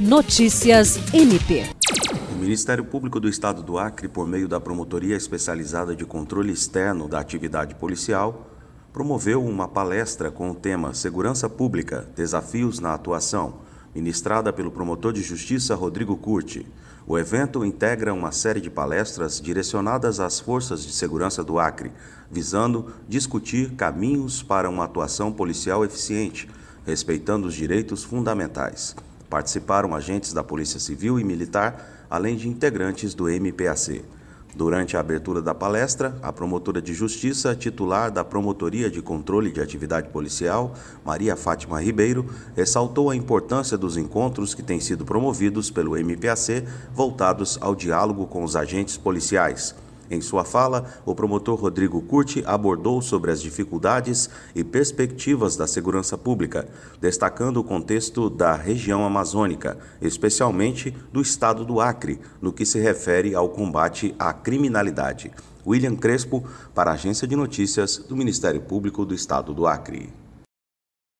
Notícias MP. O Ministério Público do Estado do Acre, por meio da Promotoria Especializada de Controle Externo da Atividade Policial, promoveu uma palestra com o tema Segurança Pública Desafios na Atuação, ministrada pelo promotor de justiça Rodrigo Curti. O evento integra uma série de palestras direcionadas às forças de segurança do Acre, visando discutir caminhos para uma atuação policial eficiente, respeitando os direitos fundamentais. Participaram agentes da Polícia Civil e Militar, além de integrantes do MPAC. Durante a abertura da palestra, a promotora de justiça, titular da Promotoria de Controle de Atividade Policial, Maria Fátima Ribeiro, ressaltou a importância dos encontros que têm sido promovidos pelo MPAC voltados ao diálogo com os agentes policiais. Em sua fala, o promotor Rodrigo Curti abordou sobre as dificuldades e perspectivas da segurança pública, destacando o contexto da região amazônica, especialmente do estado do Acre, no que se refere ao combate à criminalidade. William Crespo, para a Agência de Notícias do Ministério Público do Estado do Acre.